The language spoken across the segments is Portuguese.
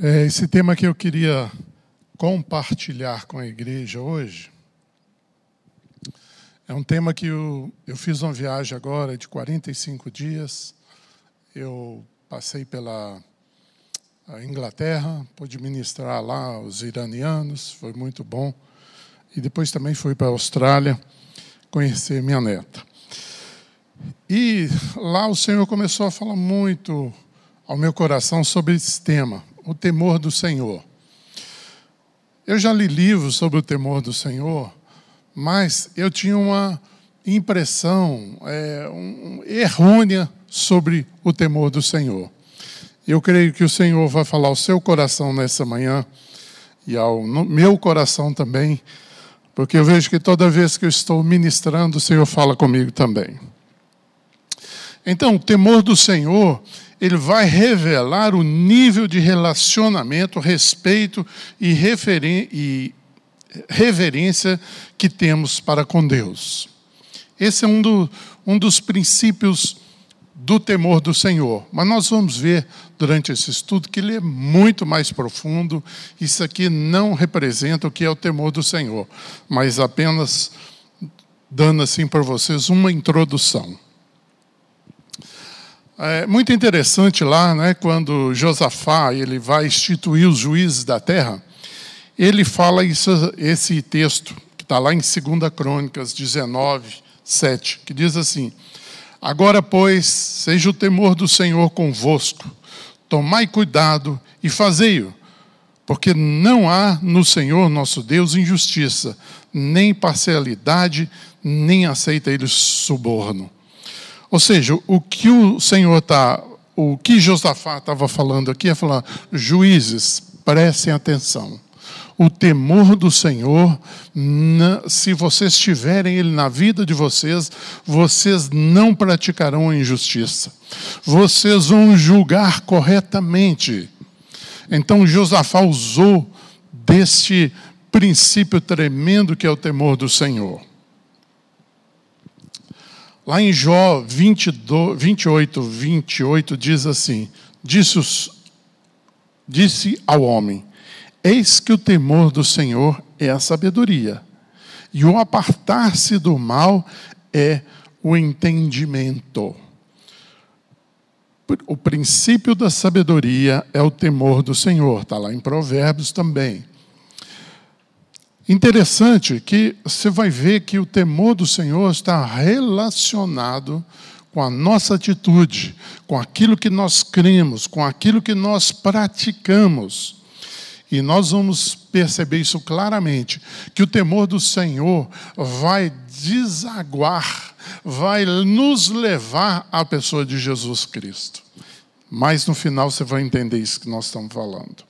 É esse tema que eu queria compartilhar com a igreja hoje é um tema que eu, eu fiz uma viagem agora de 45 dias. Eu passei pela Inglaterra, pude ministrar lá os iranianos, foi muito bom. E depois também fui para a Austrália conhecer minha neta. E lá o Senhor começou a falar muito ao meu coração sobre esse tema o temor do Senhor. Eu já li livros sobre o temor do Senhor, mas eu tinha uma impressão é, um, errônea sobre o temor do Senhor. Eu creio que o Senhor vai falar ao seu coração nessa manhã e ao meu coração também, porque eu vejo que toda vez que eu estou ministrando, o Senhor fala comigo também. Então, o temor do Senhor ele vai revelar o nível de relacionamento, respeito e, e reverência que temos para com Deus. Esse é um, do, um dos princípios do temor do Senhor. Mas nós vamos ver durante esse estudo que ele é muito mais profundo. Isso aqui não representa o que é o temor do Senhor, mas apenas dando assim para vocês uma introdução. É muito interessante lá, né, quando Josafá ele vai instituir os juízes da terra, ele fala isso, esse texto, que está lá em 2 Crônicas 19, 7, que diz assim: Agora, pois, seja o temor do Senhor convosco, tomai cuidado e fazei-o, porque não há no Senhor nosso Deus injustiça, nem parcialidade, nem aceita ele suborno. Ou seja, o que o Senhor está, o que Josafá estava falando aqui é falar, juízes, prestem atenção. O temor do Senhor, se vocês tiverem ele na vida de vocês, vocês não praticarão a injustiça. Vocês vão julgar corretamente. Então Josafá usou deste princípio tremendo que é o temor do Senhor. Lá em Jó 22, 28, 28 diz assim: disse, os, disse ao homem: Eis que o temor do Senhor é a sabedoria, e o apartar-se do mal é o entendimento. O princípio da sabedoria é o temor do Senhor, está lá em Provérbios também. Interessante que você vai ver que o temor do Senhor está relacionado com a nossa atitude, com aquilo que nós cremos, com aquilo que nós praticamos. E nós vamos perceber isso claramente, que o temor do Senhor vai desaguar, vai nos levar à pessoa de Jesus Cristo. Mas no final você vai entender isso que nós estamos falando.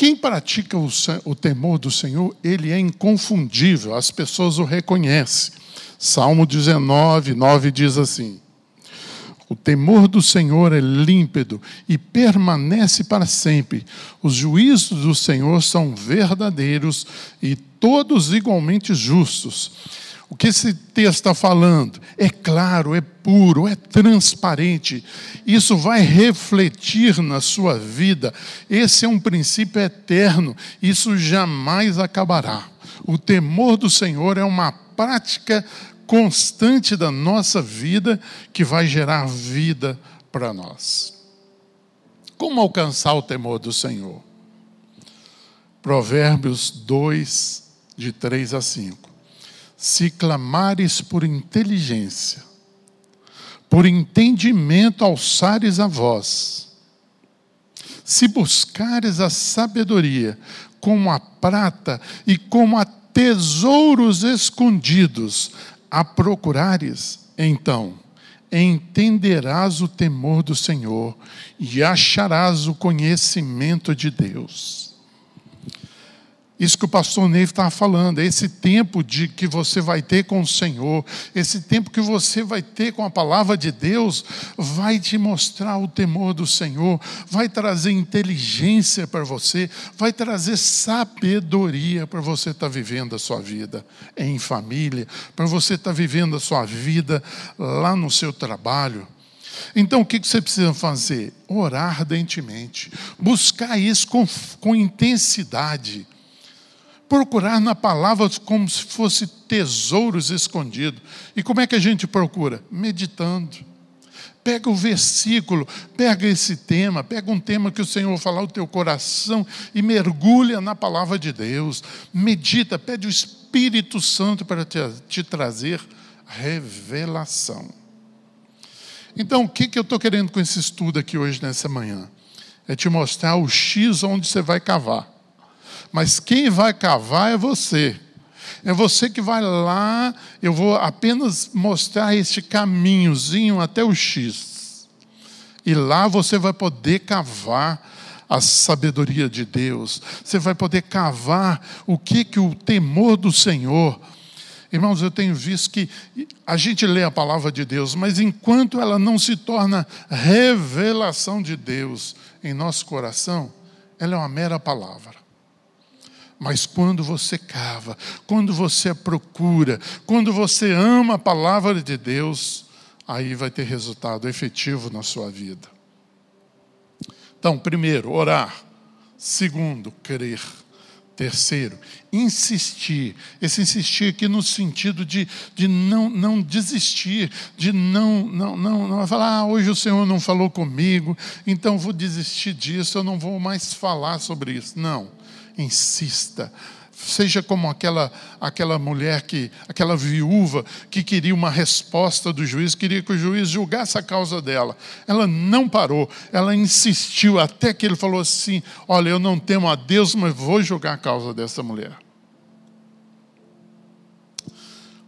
Quem pratica o, o temor do Senhor, ele é inconfundível, as pessoas o reconhecem. Salmo 19, 9 diz assim: O temor do Senhor é límpido e permanece para sempre. Os juízos do Senhor são verdadeiros e todos igualmente justos. O que esse texto está falando? É claro, é puro, é transparente. Isso vai refletir na sua vida. Esse é um princípio eterno. Isso jamais acabará. O temor do Senhor é uma prática constante da nossa vida que vai gerar vida para nós. Como alcançar o temor do Senhor? Provérbios 2, de 3 a 5 se clamares por inteligência, por entendimento alçares a voz, se buscares a sabedoria como a prata e como a tesouros escondidos, a procurares, então entenderás o temor do Senhor e acharás o conhecimento de Deus. Isso que o pastor Neve estava falando, é esse tempo de que você vai ter com o Senhor, esse tempo que você vai ter com a palavra de Deus, vai te mostrar o temor do Senhor, vai trazer inteligência para você, vai trazer sabedoria para você estar tá vivendo a sua vida em família, para você estar tá vivendo a sua vida lá no seu trabalho. Então, o que você precisa fazer? Orar ardentemente, buscar isso com, com intensidade, procurar na palavra como se fosse tesouros escondidos. E como é que a gente procura? Meditando. Pega o versículo, pega esse tema, pega um tema que o Senhor falar no teu coração e mergulha na palavra de Deus. Medita, pede o Espírito Santo para te, te trazer revelação. Então, o que, que eu estou querendo com esse estudo aqui hoje, nessa manhã? É te mostrar o X onde você vai cavar. Mas quem vai cavar é você. É você que vai lá, eu vou apenas mostrar este caminhozinho até o X. E lá você vai poder cavar a sabedoria de Deus. Você vai poder cavar o que que o temor do Senhor. Irmãos, eu tenho visto que a gente lê a palavra de Deus, mas enquanto ela não se torna revelação de Deus em nosso coração, ela é uma mera palavra. Mas quando você cava, quando você procura, quando você ama a palavra de Deus, aí vai ter resultado efetivo na sua vida. Então, primeiro, orar. Segundo, crer. Terceiro, insistir. Esse insistir aqui no sentido de, de não, não desistir, de não, não, não, não falar, ah, hoje o Senhor não falou comigo, então vou desistir disso, eu não vou mais falar sobre isso. Não insista. Seja como aquela, aquela mulher, que, aquela viúva que queria uma resposta do juiz, queria que o juiz julgasse a causa dela. Ela não parou, ela insistiu até que ele falou assim: Olha, eu não temo a Deus, mas vou julgar a causa dessa mulher.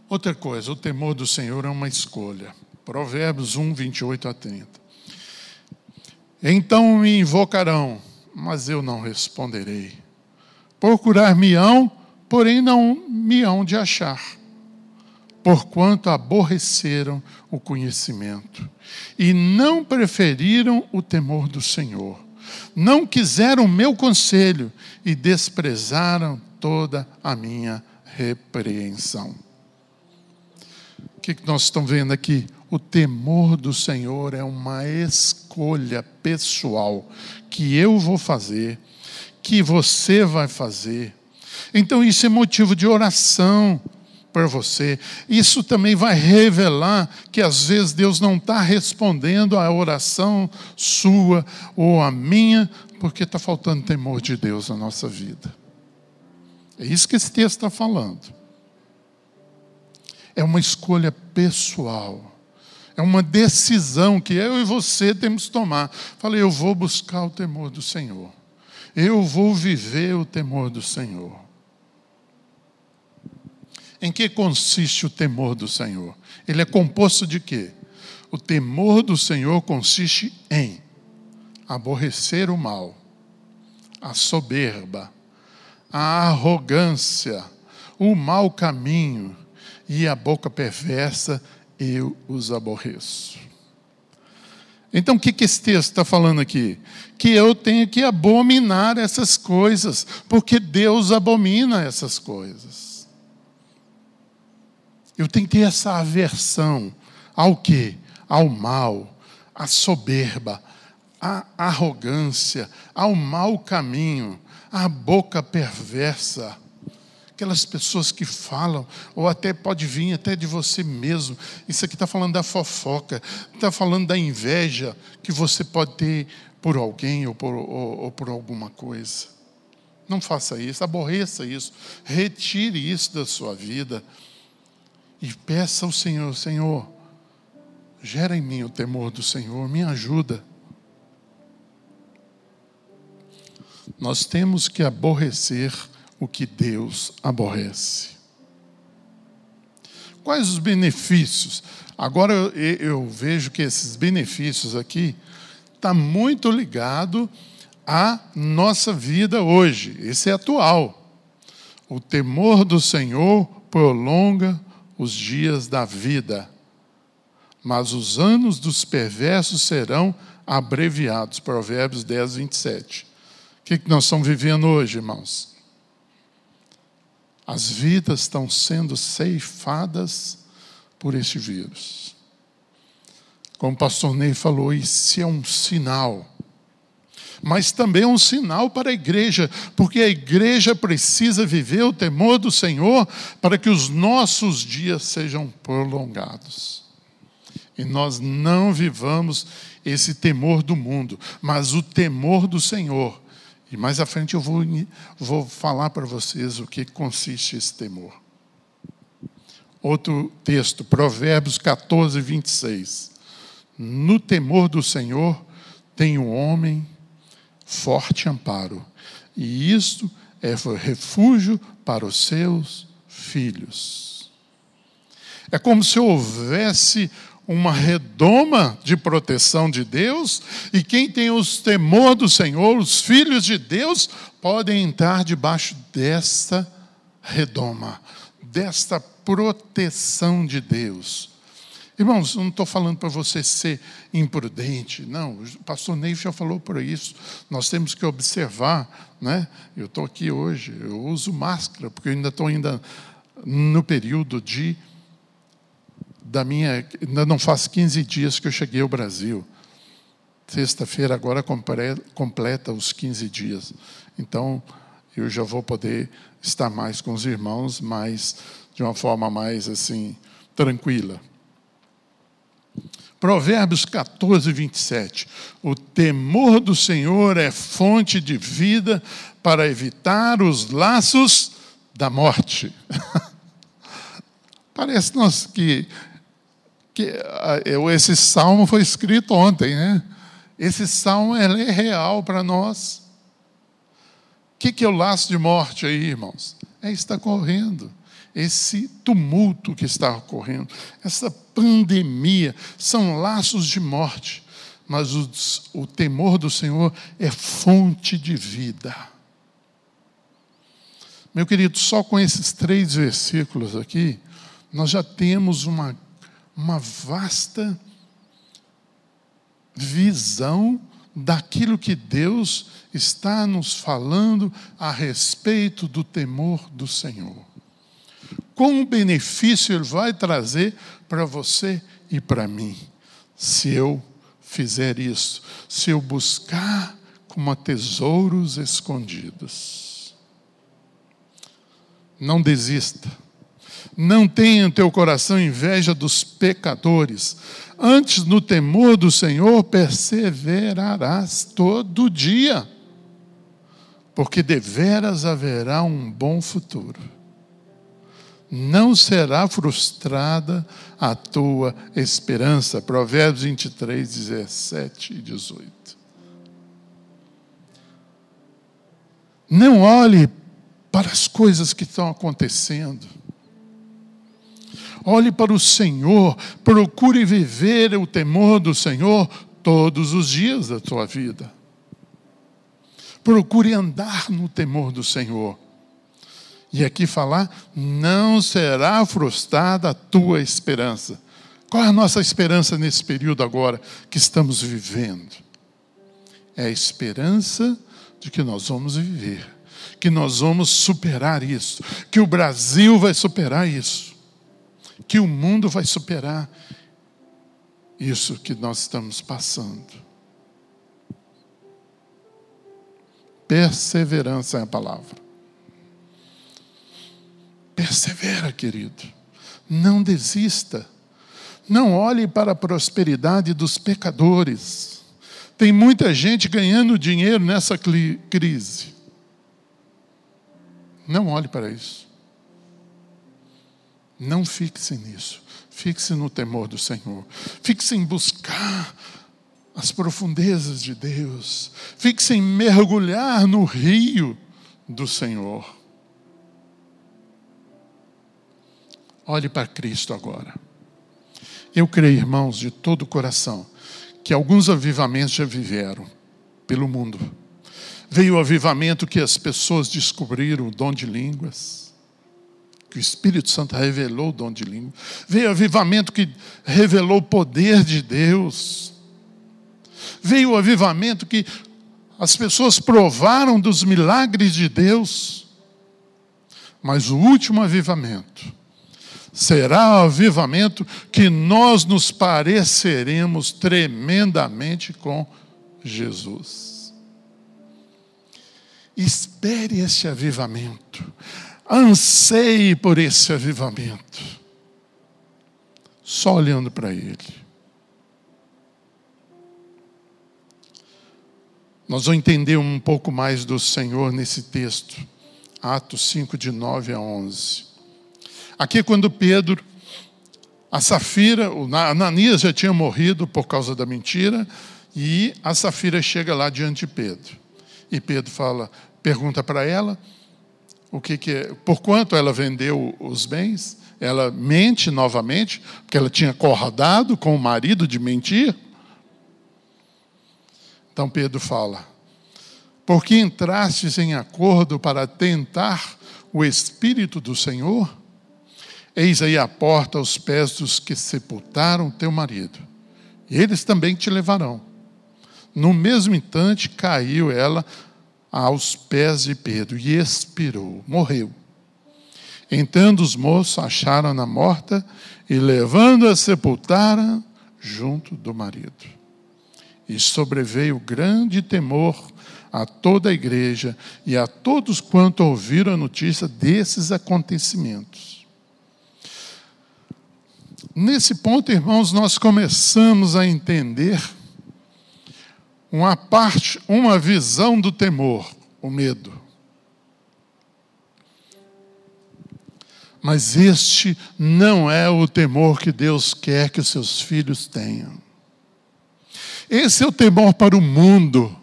Outra coisa, o temor do Senhor é uma escolha. Provérbios 1, 28 a 30. Então me invocarão, mas eu não responderei Procurar-me-ão, porém não me hão de achar, porquanto aborreceram o conhecimento e não preferiram o temor do Senhor. Não quiseram o meu conselho e desprezaram toda a minha repreensão. O que nós estamos vendo aqui? O temor do Senhor é uma escolha pessoal que eu vou fazer que você vai fazer. Então, isso é motivo de oração para você. Isso também vai revelar que às vezes Deus não está respondendo à oração sua ou a minha, porque está faltando temor de Deus na nossa vida. É isso que esse texto está falando. É uma escolha pessoal. É uma decisão que eu e você temos que tomar. Falei, eu vou buscar o temor do Senhor. Eu vou viver o temor do Senhor. Em que consiste o temor do Senhor? Ele é composto de quê? O temor do Senhor consiste em aborrecer o mal, a soberba, a arrogância, o mau caminho e a boca perversa, eu os aborreço. Então, o que, que esse texto está falando aqui? Que eu tenho que abominar essas coisas, porque Deus abomina essas coisas. Eu tenho que ter essa aversão ao que? Ao mal, à soberba, à arrogância, ao mau caminho, à boca perversa aquelas pessoas que falam, ou até pode vir até de você mesmo. Isso aqui está falando da fofoca, está falando da inveja que você pode ter por alguém ou por, ou, ou por alguma coisa. Não faça isso, aborreça isso, retire isso da sua vida e peça ao Senhor: Senhor, gera em mim o temor do Senhor, me ajuda. Nós temos que aborrecer o que Deus aborrece. Quais os benefícios? Agora eu, eu vejo que esses benefícios aqui está muito ligado à nossa vida hoje. Esse é atual. O temor do Senhor prolonga os dias da vida, mas os anos dos perversos serão abreviados. Provérbios 10, 27. O que nós estamos vivendo hoje, irmãos? As vidas estão sendo ceifadas por este vírus. como o pastor Ney falou, isso é um sinal. Mas também é um sinal para a igreja, porque a igreja precisa viver o temor do Senhor para que os nossos dias sejam prolongados. E nós não vivamos esse temor do mundo, mas o temor do Senhor. E mais à frente eu vou, vou falar para vocês o que consiste esse temor. Outro texto, Provérbios 14, 26. No temor do Senhor tem o um homem forte amparo, e isto é refúgio para os seus filhos. É como se houvesse uma redoma de proteção de Deus, e quem tem os temor do Senhor, os filhos de Deus, podem entrar debaixo desta redoma, desta proteção de Deus. Irmãos, não estou falando para você ser imprudente, não. O pastor Ney já falou por isso. Nós temos que observar, né? Eu estou aqui hoje, eu uso máscara, porque eu ainda estou ainda no período de da minha. Ainda não faz 15 dias que eu cheguei ao Brasil. Sexta-feira agora completa os 15 dias. Então, eu já vou poder estar mais com os irmãos, mas de uma forma mais assim, tranquila. Provérbios 14, 27. O temor do Senhor é fonte de vida para evitar os laços da morte. Parece nós que que esse salmo foi escrito ontem, né? Esse salmo é real para nós. O que, que é o laço de morte aí, irmãos? É estar correndo. Esse tumulto que está ocorrendo, essa pandemia, são laços de morte. Mas o, o temor do Senhor é fonte de vida. Meu querido, só com esses três versículos aqui, nós já temos uma uma vasta visão daquilo que Deus está nos falando a respeito do temor do Senhor. Qual benefício Ele vai trazer para você e para mim, se eu fizer isso, se eu buscar como tesouros escondidos. Não desista não tenha em teu coração inveja dos pecadores. Antes, no temor do Senhor, perseverarás todo dia, porque deveras haverá um bom futuro. Não será frustrada a tua esperança. Provérbios 23, 17 e 18. Não olhe para as coisas que estão acontecendo Olhe para o Senhor, procure viver o temor do Senhor todos os dias da tua vida. Procure andar no temor do Senhor. E aqui falar, não será frustrada a tua esperança. Qual é a nossa esperança nesse período agora que estamos vivendo? É a esperança de que nós vamos viver, que nós vamos superar isso, que o Brasil vai superar isso que o mundo vai superar isso que nós estamos passando. Perseverança é a palavra. Persevera, querido. Não desista. Não olhe para a prosperidade dos pecadores. Tem muita gente ganhando dinheiro nessa crise. Não olhe para isso. Não fixe nisso. Fixe no temor do Senhor. Fixe em buscar as profundezas de Deus. Fixe em mergulhar no rio do Senhor. Olhe para Cristo agora. Eu creio, irmãos, de todo o coração, que alguns avivamentos já viveram pelo mundo. Veio o avivamento que as pessoas descobriram o dom de línguas que o Espírito Santo revelou o dom de língua. Veio o avivamento que revelou o poder de Deus. Veio o avivamento que as pessoas provaram dos milagres de Deus. Mas o último avivamento será o avivamento que nós nos pareceremos tremendamente com Jesus. Espere esse avivamento, anseie por esse avivamento, só olhando para Ele. Nós vamos entender um pouco mais do Senhor nesse texto, Atos 5, de 9 a 11. Aqui é quando Pedro, a Safira, o Ananias já tinha morrido por causa da mentira, e a Safira chega lá diante de Pedro. E Pedro fala, pergunta para ela o que, que é, por quanto ela vendeu os bens. Ela mente novamente, porque ela tinha acordado com o marido de mentir. Então Pedro fala: Porque entrastes em acordo para tentar o Espírito do Senhor? Eis aí a porta aos pés dos que sepultaram teu marido, e eles também te levarão. No mesmo instante caiu ela aos pés de Pedro e expirou, morreu. Entrando os moços, acharam-na morta e, levando-a, sepultaram junto do marido. E sobreveio grande temor a toda a igreja e a todos quanto ouviram a notícia desses acontecimentos. Nesse ponto, irmãos, nós começamos a entender uma parte, uma visão do temor, o medo. Mas este não é o temor que Deus quer que os seus filhos tenham. Esse é o temor para o mundo.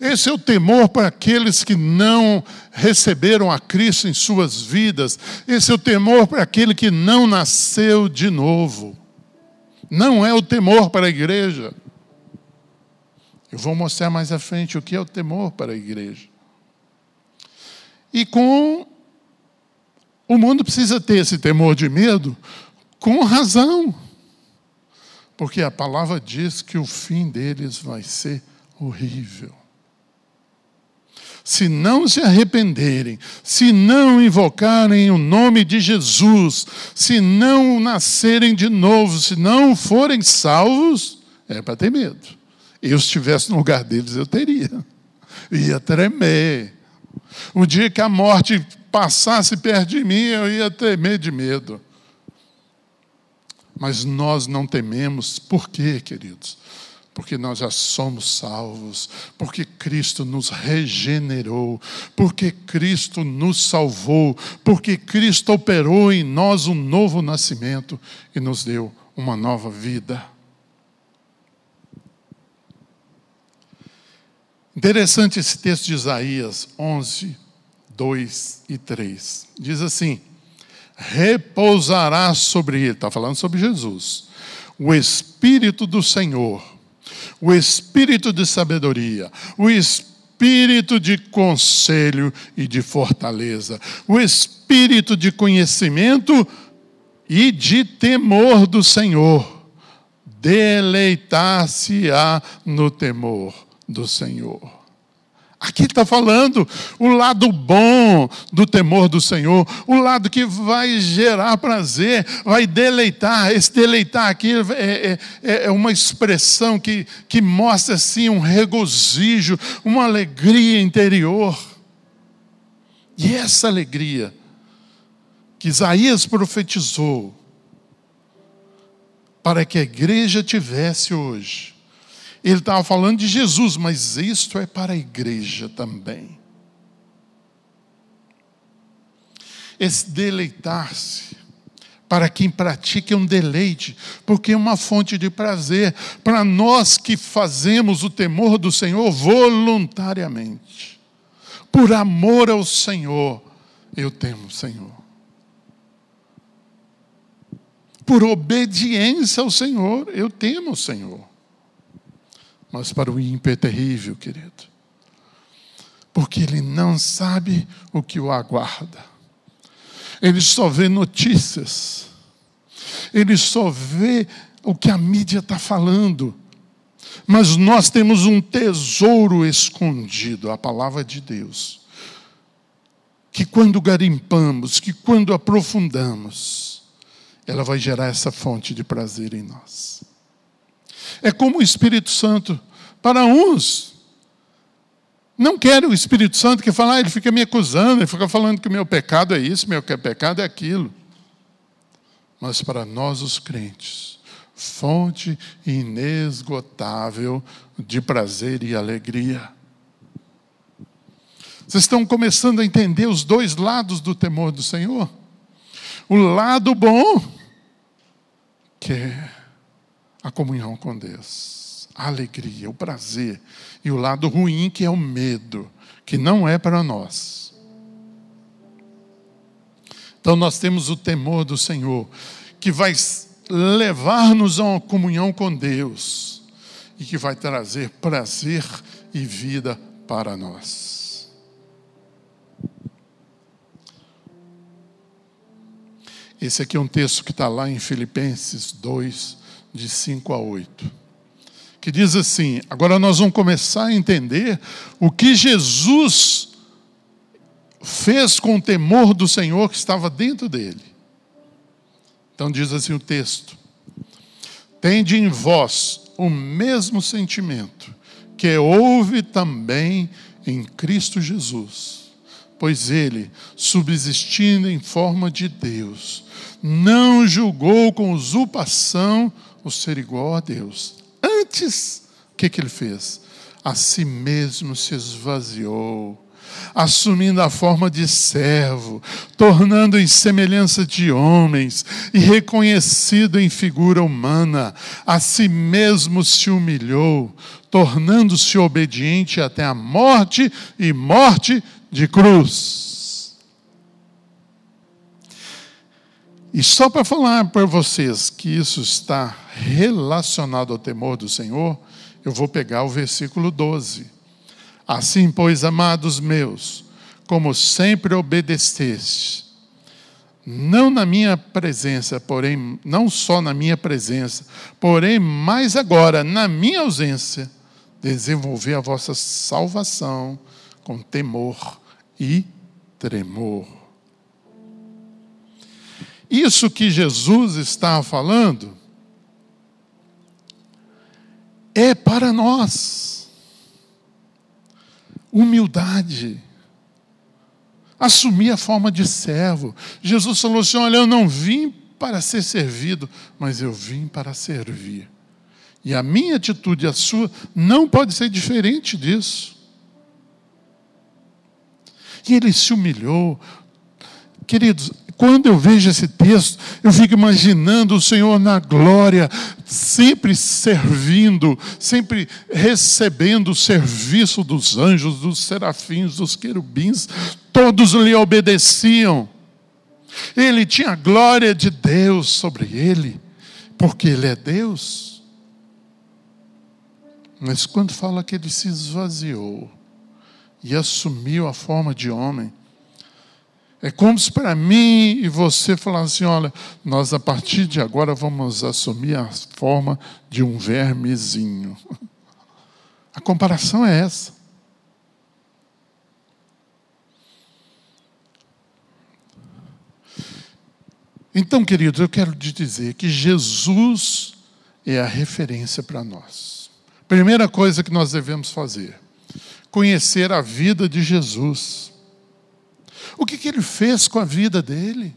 Esse é o temor para aqueles que não receberam a Cristo em suas vidas. Esse é o temor para aquele que não nasceu de novo. Não é o temor para a igreja. Eu vou mostrar mais à frente o que é o temor para a igreja. E com o mundo precisa ter esse temor de medo com razão. Porque a palavra diz que o fim deles vai ser horrível. Se não se arrependerem, se não invocarem o nome de Jesus, se não nascerem de novo, se não forem salvos, é para ter medo. Eu, se estivesse no lugar deles, eu teria. Ia tremer. O dia que a morte passasse perto de mim, eu ia tremer de medo. Mas nós não tememos, por quê, queridos? Porque nós já somos salvos, porque Cristo nos regenerou, porque Cristo nos salvou, porque Cristo operou em nós um novo nascimento e nos deu uma nova vida. Interessante esse texto de Isaías 11, 2 e 3. Diz assim: repousará sobre ele, está falando sobre Jesus, o Espírito do Senhor, o Espírito de sabedoria, o Espírito de conselho e de fortaleza, o Espírito de conhecimento e de temor do Senhor. Deleitar-se-á no temor do Senhor. Aqui está falando o lado bom do temor do Senhor, o lado que vai gerar prazer, vai deleitar. Esse deleitar aqui é, é, é uma expressão que, que mostra assim um regozijo, uma alegria interior. E essa alegria que Isaías profetizou para que a igreja tivesse hoje, ele estava falando de Jesus, mas isto é para a igreja também. Esse deleitar-se, para quem pratica é um deleite, porque é uma fonte de prazer para nós que fazemos o temor do Senhor voluntariamente. Por amor ao Senhor, eu temo o Senhor. Por obediência ao Senhor, eu temo o Senhor mas para o ímpio é terrível, querido. Porque ele não sabe o que o aguarda. Ele só vê notícias. Ele só vê o que a mídia está falando. Mas nós temos um tesouro escondido, a palavra de Deus. Que quando garimpamos, que quando aprofundamos, ela vai gerar essa fonte de prazer em nós. É como o Espírito Santo, para uns, não querem o Espírito Santo que fala, ah, ele fica me acusando, ele fica falando que o meu pecado é isso, meu pecado é aquilo. Mas para nós, os crentes, fonte inesgotável de prazer e alegria. Vocês estão começando a entender os dois lados do temor do Senhor? O lado bom, que é a comunhão com Deus, a alegria, o prazer, e o lado ruim, que é o medo, que não é para nós. Então nós temos o temor do Senhor, que vai levar-nos a uma comunhão com Deus e que vai trazer prazer e vida para nós. Esse aqui é um texto que está lá em Filipenses 2, de 5 a 8. Que diz assim: agora nós vamos começar a entender o que Jesus fez com o temor do Senhor que estava dentro dele. Então diz assim o texto: Tende em vós o mesmo sentimento que houve também em Cristo Jesus, pois ele, subsistindo em forma de Deus, não julgou com usurpação o ser igual a Deus. Antes, o que, que ele fez? A si mesmo se esvaziou assumindo a forma de servo, tornando em semelhança de homens e reconhecido em figura humana, a si mesmo se humilhou, tornando-se obediente até a morte e morte de cruz. E só para falar para vocês que isso está relacionado ao temor do Senhor, eu vou pegar o versículo 12. Assim, pois, amados meus, como sempre obedeceste, não na minha presença, porém, não só na minha presença, porém, mais agora, na minha ausência, desenvolver a vossa salvação com temor e tremor. Isso que Jesus está falando é para nós humildade. Assumir a forma de servo. Jesus falou assim: Olha, eu não vim para ser servido, mas eu vim para servir. E a minha atitude, a sua, não pode ser diferente disso. E ele se humilhou. Queridos, quando eu vejo esse texto, eu fico imaginando o Senhor na glória, sempre servindo, sempre recebendo o serviço dos anjos, dos serafins, dos querubins, todos lhe obedeciam. Ele tinha a glória de Deus sobre ele, porque ele é Deus. Mas quando fala que ele se esvaziou e assumiu a forma de homem, é como se para mim e você falasse: olha, nós a partir de agora vamos assumir a forma de um vermezinho. A comparação é essa. Então, queridos, eu quero te dizer que Jesus é a referência para nós. Primeira coisa que nós devemos fazer: conhecer a vida de Jesus. O que, que ele fez com a vida dele?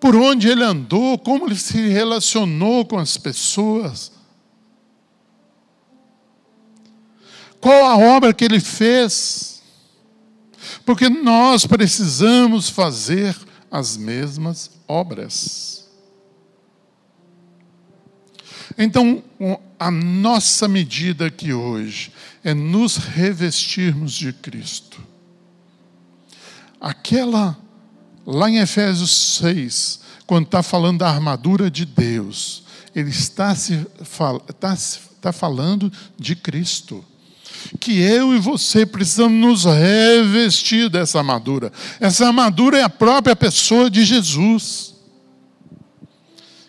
Por onde ele andou, como ele se relacionou com as pessoas? Qual a obra que ele fez? Porque nós precisamos fazer as mesmas obras. Então, a nossa medida aqui hoje é nos revestirmos de Cristo aquela, lá em Efésios 6, quando está falando da armadura de Deus, ele está, se, está, está falando de Cristo. Que eu e você precisamos nos revestir dessa armadura. Essa armadura é a própria pessoa de Jesus.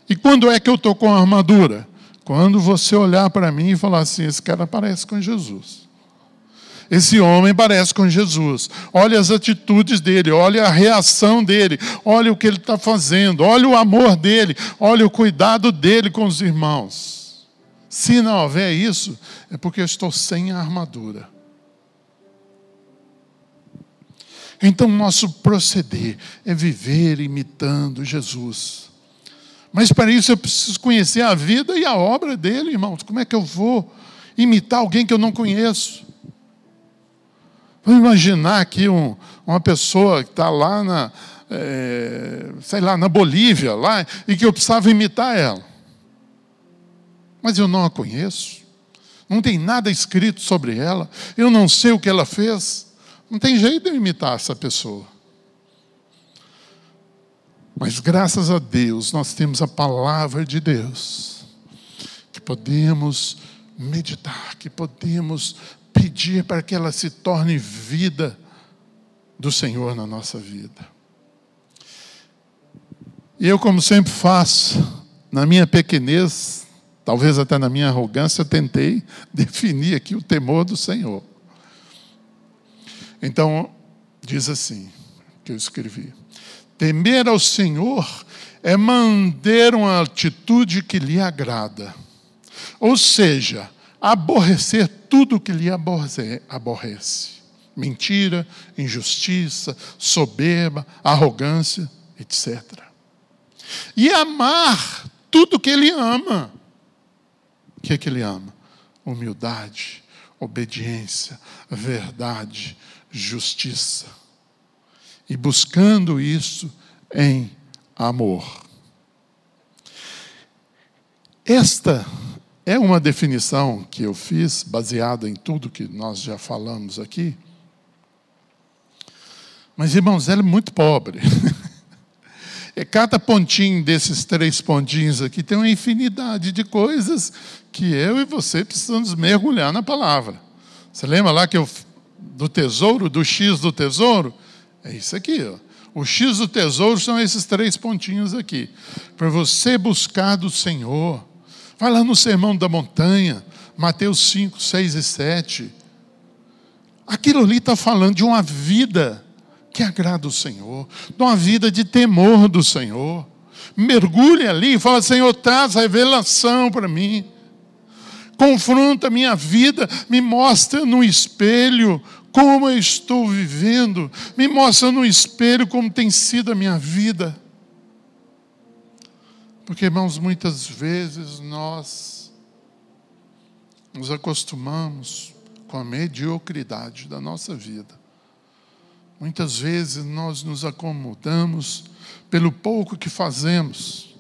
E quando é que eu estou com a armadura? Quando você olhar para mim e falar assim: esse cara parece com Jesus. Esse homem parece com Jesus. Olha as atitudes dele, olha a reação dele, olha o que ele está fazendo, olha o amor dele, olha o cuidado dele com os irmãos. Se não houver isso, é porque eu estou sem a armadura. Então, nosso proceder é viver imitando Jesus. Mas para isso eu preciso conhecer a vida e a obra dele, irmãos. Como é que eu vou imitar alguém que eu não conheço? Vamos imaginar aqui um, uma pessoa que está lá na, é, sei lá, na Bolívia, lá, e que eu precisava imitar ela. Mas eu não a conheço. Não tem nada escrito sobre ela. Eu não sei o que ela fez. Não tem jeito de eu imitar essa pessoa. Mas graças a Deus nós temos a palavra de Deus, que podemos meditar, que podemos pedir para que ela se torne vida do Senhor na nossa vida. E eu, como sempre faço, na minha pequenez, talvez até na minha arrogância, tentei definir aqui o temor do Senhor. Então, diz assim, que eu escrevi: Temer ao Senhor é manter uma atitude que lhe agrada. Ou seja, aborrecer tudo que lhe aborrece. Mentira, injustiça, soberba, arrogância, etc. E amar tudo que ele ama. O que é que ele ama? Humildade, obediência, verdade, justiça. E buscando isso em amor. Esta é uma definição que eu fiz, baseada em tudo que nós já falamos aqui. Mas, irmãos, ela é muito pobre. E cada pontinho desses três pontinhos aqui tem uma infinidade de coisas que eu e você precisamos mergulhar na palavra. Você lembra lá que eu do tesouro, do X do tesouro, é isso aqui. Ó. O X do tesouro são esses três pontinhos aqui. Para você buscar do Senhor. Vai lá no Sermão da Montanha, Mateus 5, 6 e 7. Aquilo ali está falando de uma vida que agrada o Senhor, de uma vida de temor do Senhor. Mergulhe ali e fala: Senhor, traz revelação para mim confronta minha vida, me mostra no espelho como eu estou vivendo, me mostra no espelho como tem sido a minha vida. Porque, irmãos, muitas vezes nós nos acostumamos com a mediocridade da nossa vida. Muitas vezes nós nos acomodamos pelo pouco que fazemos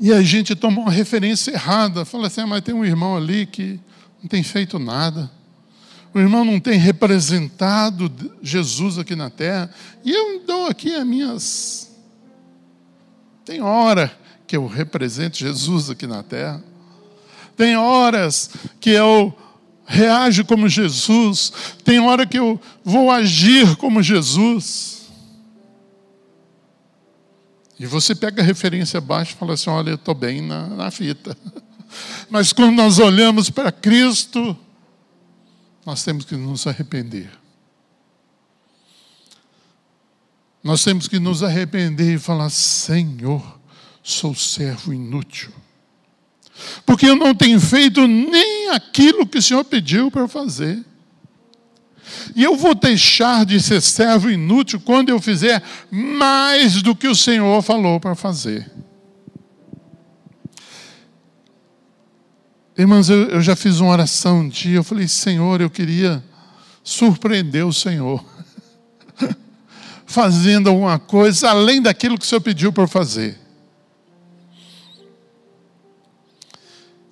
e a gente toma uma referência errada. Fala assim, ah, mas tem um irmão ali que não tem feito nada. O irmão não tem representado Jesus aqui na terra. E eu dou aqui as minhas. Tem hora que eu represento Jesus aqui na terra. Tem horas que eu reajo como Jesus. Tem hora que eu vou agir como Jesus. E você pega a referência abaixo e fala assim: olha, eu estou bem na, na fita. Mas quando nós olhamos para Cristo, nós temos que nos arrepender. Nós temos que nos arrepender e falar: Senhor, sou servo inútil. Porque eu não tenho feito nem aquilo que o Senhor pediu para fazer. E eu vou deixar de ser servo inútil quando eu fizer mais do que o Senhor falou para fazer. Irmãos, eu, eu já fiz uma oração um dia, eu falei, Senhor, eu queria surpreender o Senhor. Fazendo alguma coisa além daquilo que o Senhor pediu para fazer.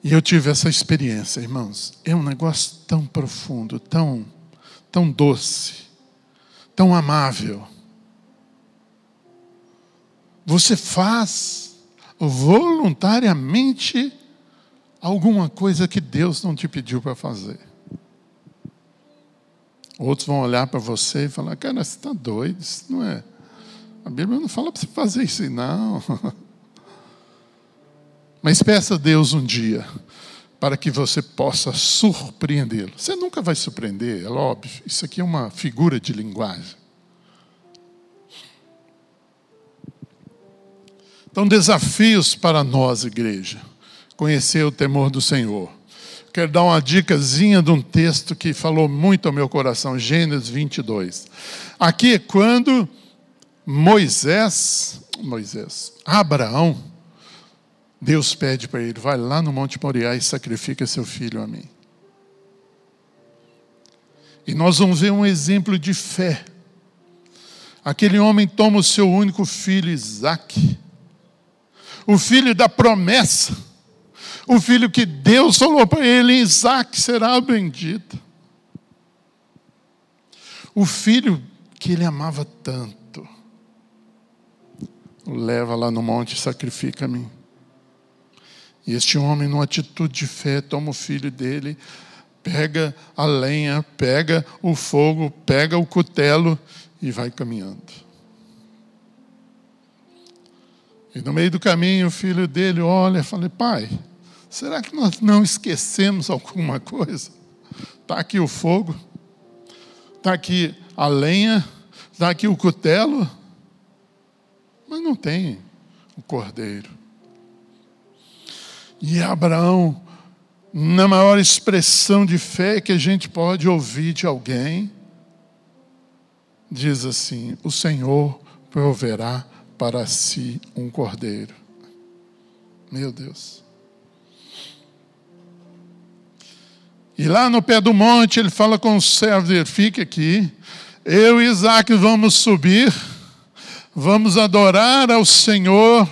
E eu tive essa experiência, irmãos. É um negócio tão profundo, tão tão doce, tão amável. Você faz voluntariamente alguma coisa que Deus não te pediu para fazer. Outros vão olhar para você e falar: Cara, você está doido, isso não é. A Bíblia não fala para você fazer isso, não. Mas peça a Deus um dia para que você possa surpreendê-lo. Você nunca vai surpreender, é óbvio. Isso aqui é uma figura de linguagem. Então, desafios para nós, igreja. Conhecer o temor do Senhor. Quero dar uma dicasinha de um texto que falou muito ao meu coração, Gênesis 22. Aqui é quando Moisés, Moisés, Abraão, Deus pede para ele: vai lá no Monte Moriá e sacrifica seu filho a mim. E nós vamos ver um exemplo de fé. Aquele homem toma o seu único filho, Isaac, o filho da promessa, o filho que Deus falou para ele: Isaac será bendito. O filho que ele amava tanto, leva lá no monte e sacrifica a mim. E este homem, numa atitude de fé, toma o filho dele, pega a lenha, pega o fogo, pega o cutelo e vai caminhando. E no meio do caminho, o filho dele olha e fala: Pai, será que nós não esquecemos alguma coisa? Está aqui o fogo, está aqui a lenha, está aqui o cutelo, mas não tem o cordeiro. E Abraão, na maior expressão de fé que a gente pode ouvir de alguém, diz assim: O Senhor proverá para si um cordeiro. Meu Deus. E lá no pé do monte ele fala com o servo dele: fique aqui, eu e Isaac vamos subir, vamos adorar ao Senhor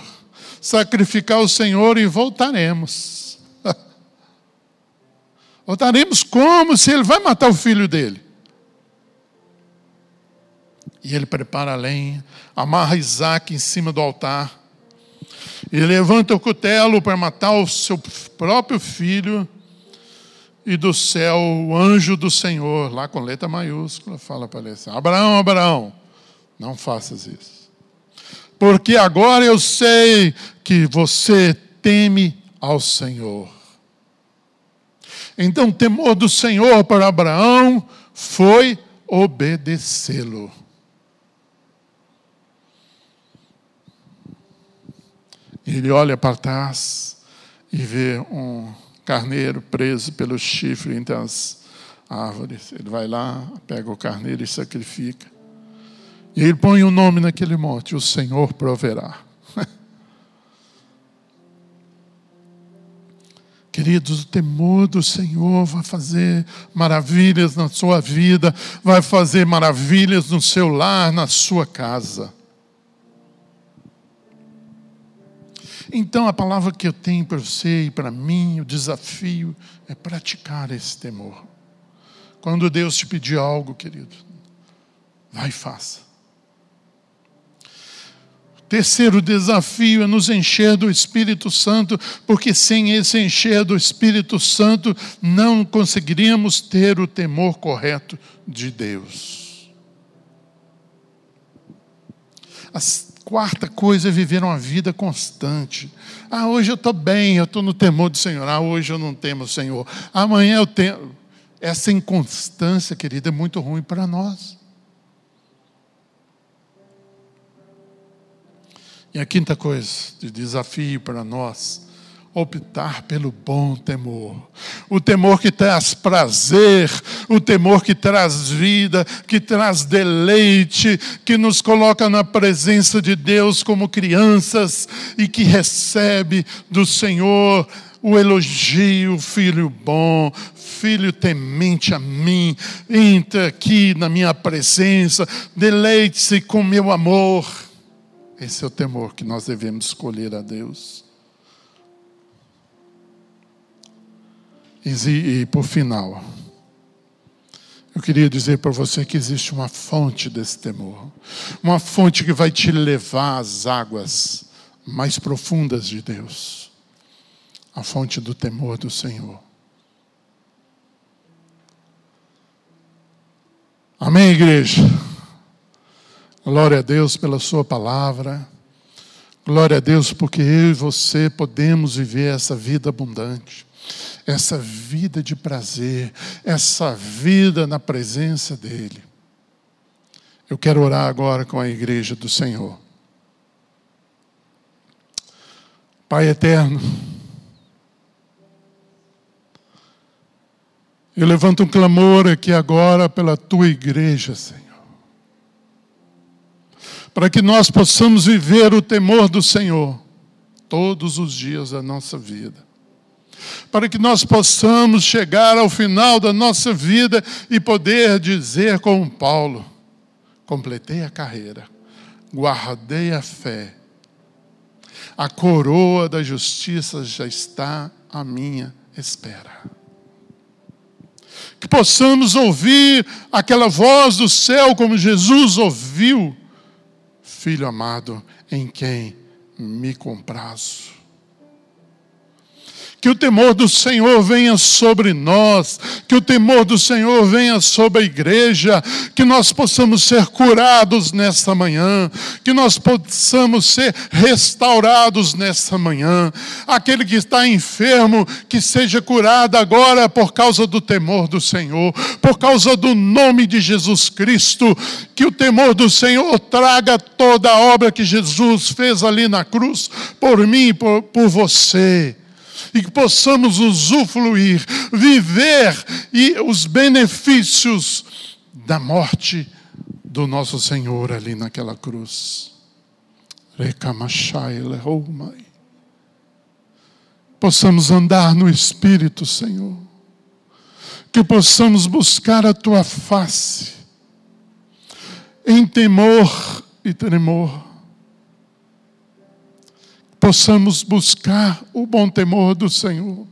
sacrificar o Senhor e voltaremos. voltaremos como se ele vai matar o filho dele. E ele prepara a lenha, amarra Isaac em cima do altar, e levanta o cutelo para matar o seu próprio filho, e do céu o anjo do Senhor, lá com letra maiúscula, fala para ele assim: Abraão, Abraão, não faças isso porque agora eu sei que você teme ao Senhor. Então, o temor do Senhor para Abraão foi obedecê-lo. Ele olha para trás e vê um carneiro preso pelo chifre entre as árvores. Ele vai lá, pega o carneiro e sacrifica. E ele põe o um nome naquele monte: o Senhor proverá. Queridos, o temor do Senhor vai fazer maravilhas na sua vida, vai fazer maravilhas no seu lar, na sua casa. Então, a palavra que eu tenho para você e para mim, o desafio é praticar esse temor. Quando Deus te pedir algo, querido, vai e faça. Terceiro desafio é nos encher do Espírito Santo, porque sem esse encher do Espírito Santo não conseguiríamos ter o temor correto de Deus. A quarta coisa é viver uma vida constante. Ah, hoje eu estou bem, eu estou no temor do Senhor. Ah, hoje eu não temo o Senhor. Amanhã eu tenho. Essa inconstância, querida, é muito ruim para nós. E a quinta coisa de desafio para nós, optar pelo bom temor. O temor que traz prazer, o temor que traz vida, que traz deleite, que nos coloca na presença de Deus como crianças e que recebe do Senhor o elogio, filho bom, filho temente a mim, entra aqui na minha presença, deleite-se com meu amor. Esse é o temor que nós devemos escolher a Deus. E, por final, eu queria dizer para você que existe uma fonte desse temor, uma fonte que vai te levar às águas mais profundas de Deus a fonte do temor do Senhor. Amém, igreja? Glória a Deus pela Sua palavra. Glória a Deus porque eu e você podemos viver essa vida abundante. Essa vida de prazer, essa vida na presença dEle. Eu quero orar agora com a igreja do Senhor. Pai eterno, eu levanto um clamor aqui agora pela tua igreja, Senhor. Para que nós possamos viver o temor do Senhor todos os dias da nossa vida. Para que nós possamos chegar ao final da nossa vida e poder dizer como Paulo: completei a carreira, guardei a fé a coroa da justiça já está à minha espera. Que possamos ouvir aquela voz do céu, como Jesus ouviu, Filho amado, em quem me comprazo que o temor do Senhor venha sobre nós, que o temor do Senhor venha sobre a igreja, que nós possamos ser curados nesta manhã, que nós possamos ser restaurados nesta manhã. Aquele que está enfermo, que seja curado agora por causa do temor do Senhor, por causa do nome de Jesus Cristo, que o temor do Senhor traga toda a obra que Jesus fez ali na cruz, por mim e por, por você e que possamos usufruir, viver e os benefícios da morte do nosso Senhor ali naquela cruz. Possamos andar no Espírito, Senhor. Que possamos buscar a tua face em temor e tremor possamos buscar o bom temor do Senhor,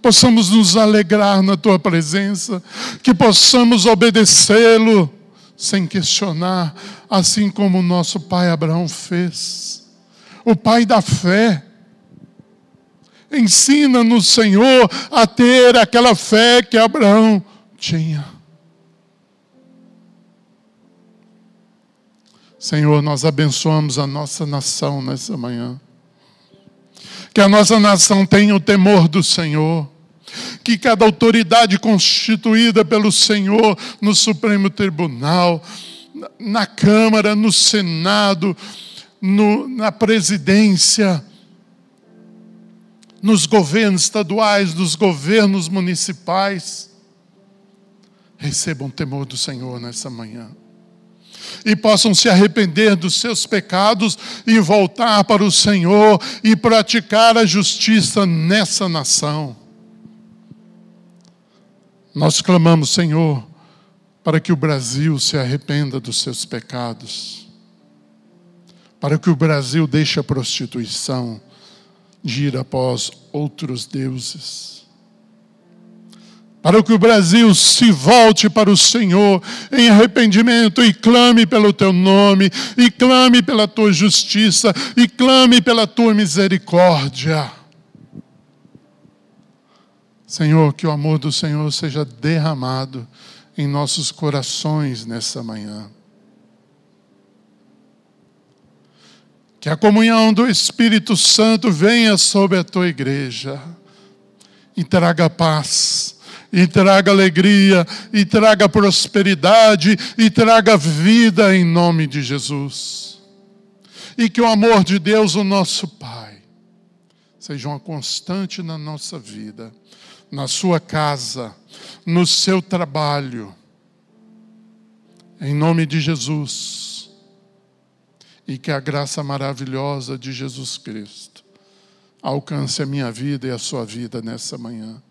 possamos nos alegrar na tua presença, que possamos obedecê-lo sem questionar, assim como o nosso pai Abraão fez. O pai da fé. Ensina-nos, Senhor, a ter aquela fé que Abraão tinha. Senhor, nós abençoamos a nossa nação nessa manhã. Que a nossa nação tenha o temor do Senhor. Que cada autoridade constituída pelo Senhor no Supremo Tribunal, na Câmara, no Senado, no, na presidência, nos governos estaduais, nos governos municipais, recebam temor do Senhor nessa manhã e possam se arrepender dos seus pecados e voltar para o Senhor e praticar a justiça nessa nação. Nós clamamos, Senhor, para que o Brasil se arrependa dos seus pecados, para que o Brasil deixe a prostituição de ir após outros deuses para que o Brasil se volte para o Senhor em arrependimento e clame pelo teu nome, e clame pela tua justiça, e clame pela tua misericórdia. Senhor, que o amor do Senhor seja derramado em nossos corações nessa manhã. Que a comunhão do Espírito Santo venha sobre a tua igreja e traga paz e traga alegria, e traga prosperidade, e traga vida em nome de Jesus. E que o amor de Deus, o nosso Pai, seja uma constante na nossa vida, na sua casa, no seu trabalho, em nome de Jesus. E que a graça maravilhosa de Jesus Cristo alcance a minha vida e a sua vida nessa manhã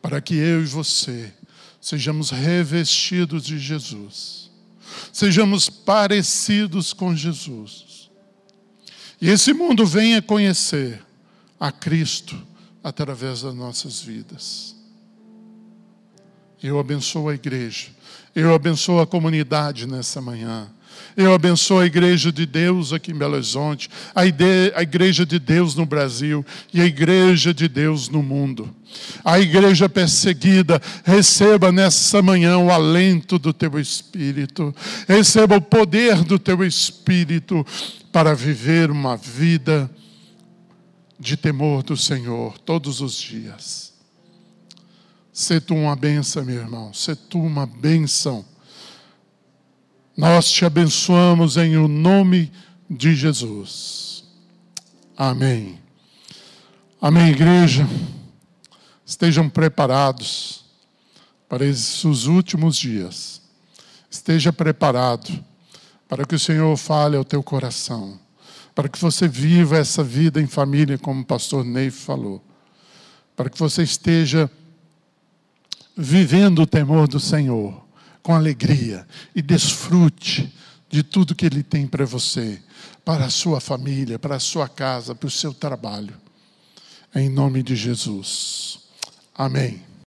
para que eu e você sejamos revestidos de Jesus, sejamos parecidos com Jesus. E esse mundo venha conhecer a Cristo através das nossas vidas. Eu abençoo a igreja, eu abençoo a comunidade nessa manhã. Eu abençoo a igreja de Deus aqui em Belo Horizonte, a, a igreja de Deus no Brasil e a igreja de Deus no mundo. A igreja perseguida, receba nessa manhã o alento do teu espírito, receba o poder do teu espírito para viver uma vida de temor do Senhor todos os dias. Sê tu uma benção, meu irmão, sê tu uma benção. Nós te abençoamos em o nome de Jesus. Amém. Amém, igreja. Estejam preparados para esses últimos dias. Esteja preparado para que o Senhor fale ao teu coração, para que você viva essa vida em família, como o pastor Ney falou, para que você esteja vivendo o temor do Senhor com alegria e desfrute de tudo que Ele tem para você, para a sua família, para a sua casa, para o seu trabalho. Em nome de Jesus. Amém.